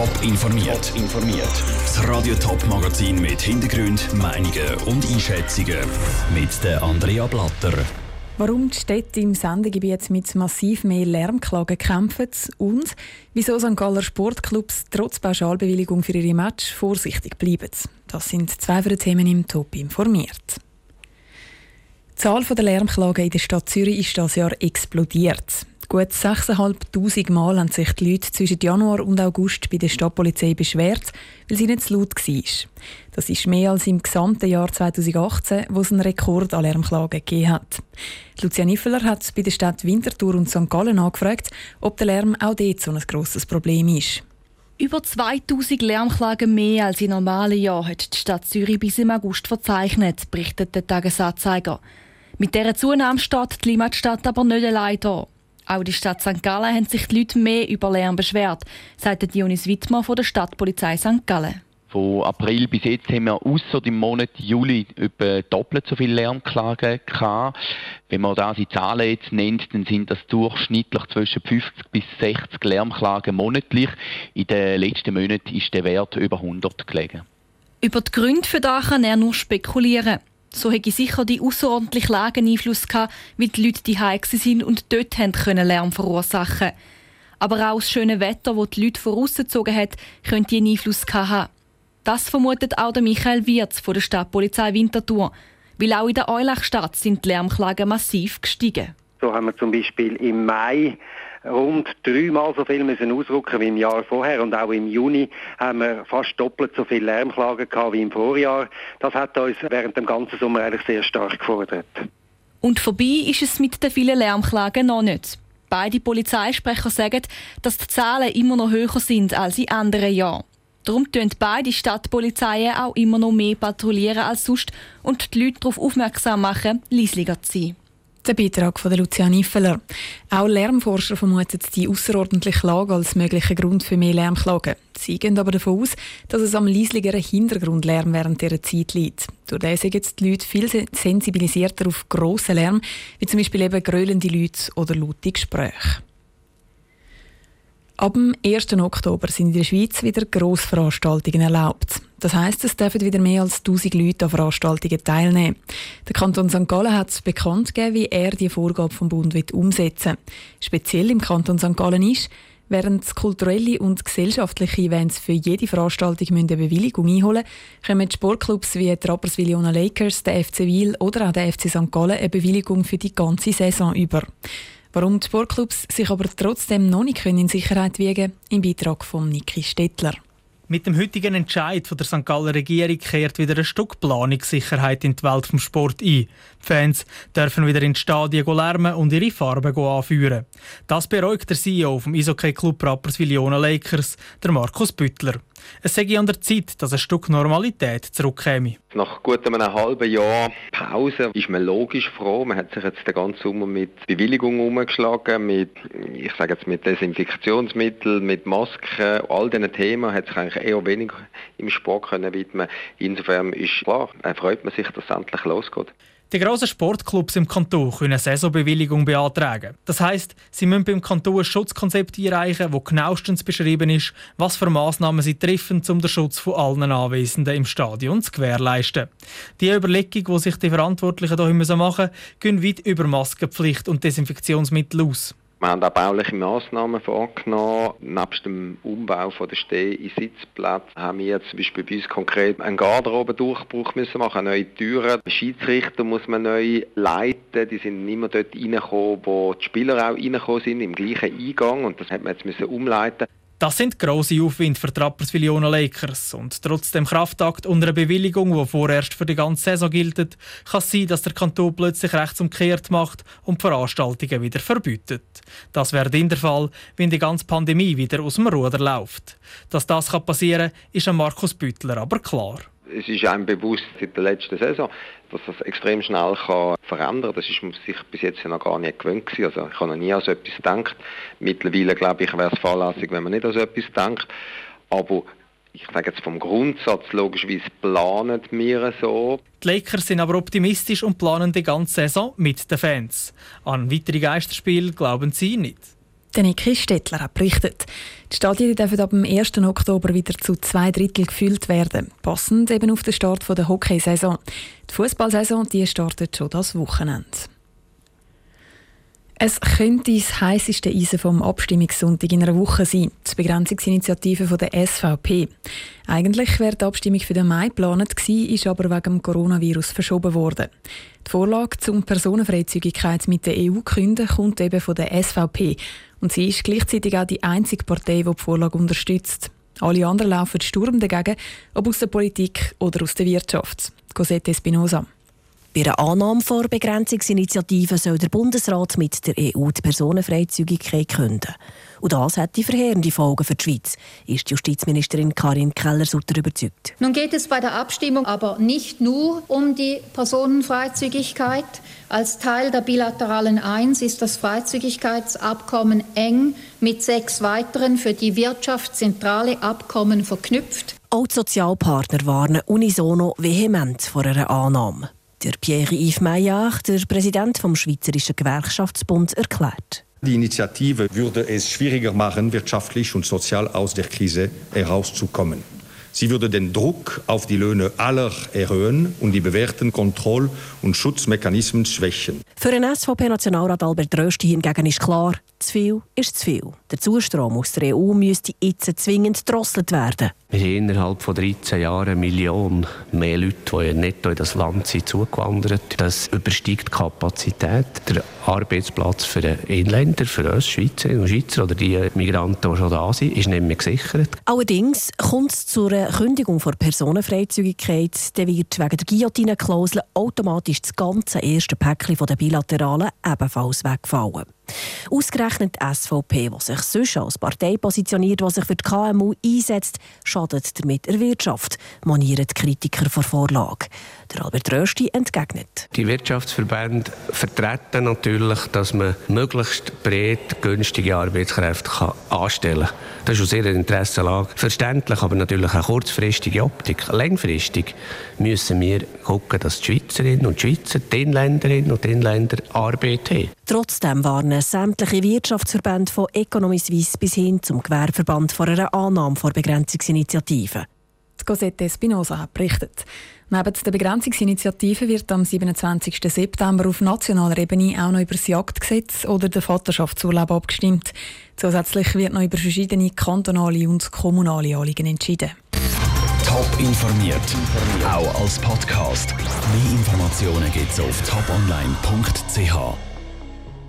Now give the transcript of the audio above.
Top informiert. informiert. Das Radio Top Magazin mit Hintergrund, Meinungen und Einschätzungen mit der Andrea Blatter. Warum die Städte im Sendegebiet mit massiv mehr Lärmklagen kämpfen und wieso St. Galler Sportclubs trotz Pauschalbewilligung für ihre Match vorsichtig bleiben. Das sind zwei von den Themen im Top informiert. Die Zahl der Lärmklagen in der Stadt Zürich ist das Jahr explodiert. Gut 6'500 Mal haben sich die Leute zwischen Januar und August bei der Stadtpolizei beschwert, weil sie nicht zu laut war. Das ist mehr als im gesamten Jahr 2018, wo es einen Rekord an Lärmklagen gegeben hat. Lucia Niffeler hat bei der Stadt Winterthur und St. Gallen angefragt, ob der Lärm auch dort so ein grosses Problem ist. Über 2000 Lärmklagen mehr als in normalen Jahren hat die Stadt Zürich bis im August verzeichnet, berichtet der Tagesanzeiger. Mit dieser Zunahme steht die Limmatstadt aber nicht allein da. Auch in der Stadt St. Gallen haben sich die Leute mehr über Lärm beschwert, sagt Dionis Wittmer von der Stadtpolizei St. Gallen. Von April bis jetzt haben wir außer im Monat Juli etwa doppelt so viele Lärmklagen gehabt. Wenn man in Zahlen jetzt nennt, dann sind das durchschnittlich zwischen 50 bis 60 Lärmklagen monatlich. In den letzten Monaten ist der Wert über 100 gelegen. Über die Gründe für das kann er nur spekulieren. So hätte sicher die außerordentliche Lage Einfluss gehabt, weil die Leute die sind und dort können Lärm verursachen. Aber auch das schöne Wetter, das die Leute vorausgezogen hat, könnte einen Einfluss haben. Das vermutet auch Michael Wirz von der Stadtpolizei Winterthur. Weil auch in der Eulachstadt sind die Lärmklagen massiv gestiegen. So haben wir zum Beispiel im Mai rund dreimal so viel müssen ausrücken wie im Jahr vorher und auch im Juni haben wir fast doppelt so viele Lärmklagen gehabt wie im Vorjahr. Das hat uns während dem ganzen Sommer eigentlich sehr stark gefordert. Und vorbei ist es mit den vielen Lärmklagen noch nicht. Beide Polizeisprecher sagen, dass die Zahlen immer noch höher sind als in anderen Jahren. Darum tun beide Stadtpolizeien auch immer noch mehr patrouillieren als sonst und die Leute darauf aufmerksam machen, leislicher zu sein. Der Beitrag von Lucia Niffeler. Auch Lärmforscher vermuten die außerordentliche Lage als möglichen Grund für mehr Lärmklagen. Sie gehen aber davon aus, dass es am leisligeren Hintergrundlärm während dieser Zeit liegt. Durch das sind jetzt die Leute viel sensibilisierter auf grossen Lärm, wie zum Beispiel eben grölende Leute oder laute Gespräche. Ab dem 1. Oktober sind in der Schweiz wieder Grossveranstaltungen erlaubt. Das heisst, es dürfen wieder mehr als 1000 Leute an Veranstaltungen teilnehmen. Der Kanton St. Gallen hat bekannt gegeben, wie er die Vorgabe vom Bund umsetzen will. Speziell im Kanton St. Gallen ist, Während kulturelle und gesellschaftliche Events für jede Veranstaltung eine Bewilligung einholen müssen, die Sportclubs wie die Rapperswil-Jona Lakers, der FC Wiel oder auch der FC St. Gallen eine Bewilligung für die ganze Saison über. Warum die Sportclubs sich aber trotzdem noch nicht in Sicherheit wiegen im Beitrag von Niki Stettler. Mit dem heutigen Entscheid von der St. Galler Regierung kehrt wieder ein Stück Planungssicherheit in die Welt vom Sport ein. Die Fans dürfen wieder in die Stadien lärmen und ihre Farben anführen. Das beruhigt der CEO vom Eishockey-Club Rapperswil-Jona Lakers, der Markus Büttler. Es sei an der Zeit, dass ein Stück Normalität zurückkäme. Nach gut einem halben Jahr Pause ist man logisch froh. Man hat sich jetzt den ganzen Sommer mit Bewilligungen umgeschlagen, mit, ich sage jetzt mit Desinfektionsmitteln, mit Masken, all diesen Themen hat sich eigentlich eher weniger im Sport können widmen. Insofern ist klar, freut man sich, dass es endlich losgeht. Die grossen Sportclubs im Kanton können eine Saisonbewilligung beantragen. Das heisst, sie müssen beim Kanton ein Schutzkonzept einreichen, das genauestens beschrieben ist, was für Massnahmen sie treffen, um den Schutz von allen Anwesenden im Stadion zu gewährleisten. Die Überlegung, die sich die Verantwortlichen hier machen müssen, gehen weit über Maskenpflicht und Desinfektionsmittel aus. Wir haben auch bauliche Massnahmen vorgenommen. Nebst dem Umbau von der Steh- in Sitzplätze haben wir zum Beispiel bei uns konkret einen Garderobendurchbruch müssen machen, neue Türen. Schiedsrichter muss man neu leiten. Die sind nicht mehr dort reingekommen, wo die Spieler auch reingekommen sind, im gleichen Eingang. Und das hat man jetzt müssen umleiten. Das sind grosse Aufwind für die Rapperswil Lakers. Und trotz dem Kraftakt und einer Bewilligung, die vorerst für die ganze Saison gilt, kann es sein, dass der Kanton plötzlich rechtsumkehrt macht und Veranstaltungen wieder verbietet. Das wäre dann der Fall, wenn die ganze Pandemie wieder aus dem Ruder läuft. Dass das passieren kann, ist an Markus Büttler aber klar es ist einem bewusst seit der letzten Saison, dass das extrem schnell kann verändern kann. Das ist sich bis jetzt noch gar nicht gewöhnt gewesen. Also ich habe noch nie an so etwas gedacht. Mittlerweile glaube ich, wäre es fahrlässig, wenn man nicht an so etwas denkt. Aber ich sage jetzt vom Grundsatz, logischerweise planen wir so. Die Lakers sind aber optimistisch und planen die ganze Saison mit den Fans. An weitere Geisterspiele glauben sie nicht. Niki Stettler hat berichtet. Die Stadien dürfen ab dem 1. Oktober wieder zu zwei Drittel gefüllt werden, passend eben auf den Start der Hockeysaison. Die Fußballsaison startet schon das Wochenende. Es könnte das heisseste Eisen vom Abstimmungssonntag in einer Woche sein, die Begrenzungsinitiative von der SVP. Eigentlich wäre die Abstimmung für den Mai geplant gewesen, ist aber wegen dem Coronavirus verschoben worden. Die Vorlage zum Personenfreizügigkeit mit der EU künden kommt eben von der SVP und sie ist gleichzeitig auch die einzige Partei, die die Vorlage unterstützt. Alle anderen laufen Sturm dagegen, ob aus der Politik oder aus der Wirtschaft. Cosette Espinosa. Bei der Annahme der Begrenzungsinitiative soll der Bundesrat mit der EU die Personenfreizügigkeit künden. Und das hat die verheerende Folgen für die Schweiz, ist Justizministerin Karin Keller-Sutter überzeugt. Nun geht es bei der Abstimmung aber nicht nur um die Personenfreizügigkeit. Als Teil der bilateralen Eins ist das Freizügigkeitsabkommen eng mit sechs weiteren für die Wirtschaft zentrale Abkommen verknüpft. Auch die Sozialpartner warnen unisono vehement vor einer Annahme. Der Pierre-Yves Maillard, der Präsident vom Schweizerischen Gewerkschaftsbund, erklärt. Die Initiative würde es schwieriger machen, wirtschaftlich und sozial aus der Krise herauszukommen. Sie würde den Druck auf die Löhne aller erhöhen und die bewährten Kontroll- und Schutzmechanismen schwächen. Für den SVP-Nationalrat Albert Rösti hingegen ist klar, zu viel ist zu viel. Der Zustrom aus der EU müsste jetzt zwingend gedrosselt werden. Wir haben innerhalb von 13 Jahren eine Million mehr Leute, die netto in das Land sind, zugewandert. Das übersteigt die Kapazität. Der Arbeitsplatz für Inländer, für uns Schweizerinnen und Schweizer oder die Migranten, die schon da sind, ist nicht mehr gesichert. Allerdings kommt es zu einer Kündigung von Personenfreizügigkeit. Dann wird wegen der Guillotine-Klausel automatisch das ganze erste Päckchen der Bilateralen ebenfalls wegfallen. Ausgerechnet die SVP, die sich sonst als Partei positioniert, die sich für die KMU einsetzt, schadet damit der Wirtschaft, monieren die Kritiker der Vorlage. Der Albert Rösti entgegnet. Die Wirtschaftsverbände vertreten natürlich, dass man möglichst breit günstige Arbeitskräfte kann anstellen kann. Das ist aus ihrer Interessenlage verständlich, aber natürlich eine kurzfristige Optik. Längfristig müssen wir schauen, dass die Schweizerinnen und Schweizer, die Inländerinnen und Inländer Arbeit haben. Trotzdem warnen sämtliche Wirtschaftsverbände von Economy Suisse bis hin zum Gewerbeverband vor einer Annahme vor Begrenzungsinitiativen. Cosette Espinosa hat berichtet. Neben der Begrenzungsinitiative wird am 27. September auf nationaler Ebene auch noch über das Jagdgesetz oder den Vaterschaftsurlaub abgestimmt. Zusätzlich wird noch über verschiedene kantonale und kommunale Anliegen entschieden. Top informiert, auch als Podcast. Mehr Informationen gibt es auf toponline.ch.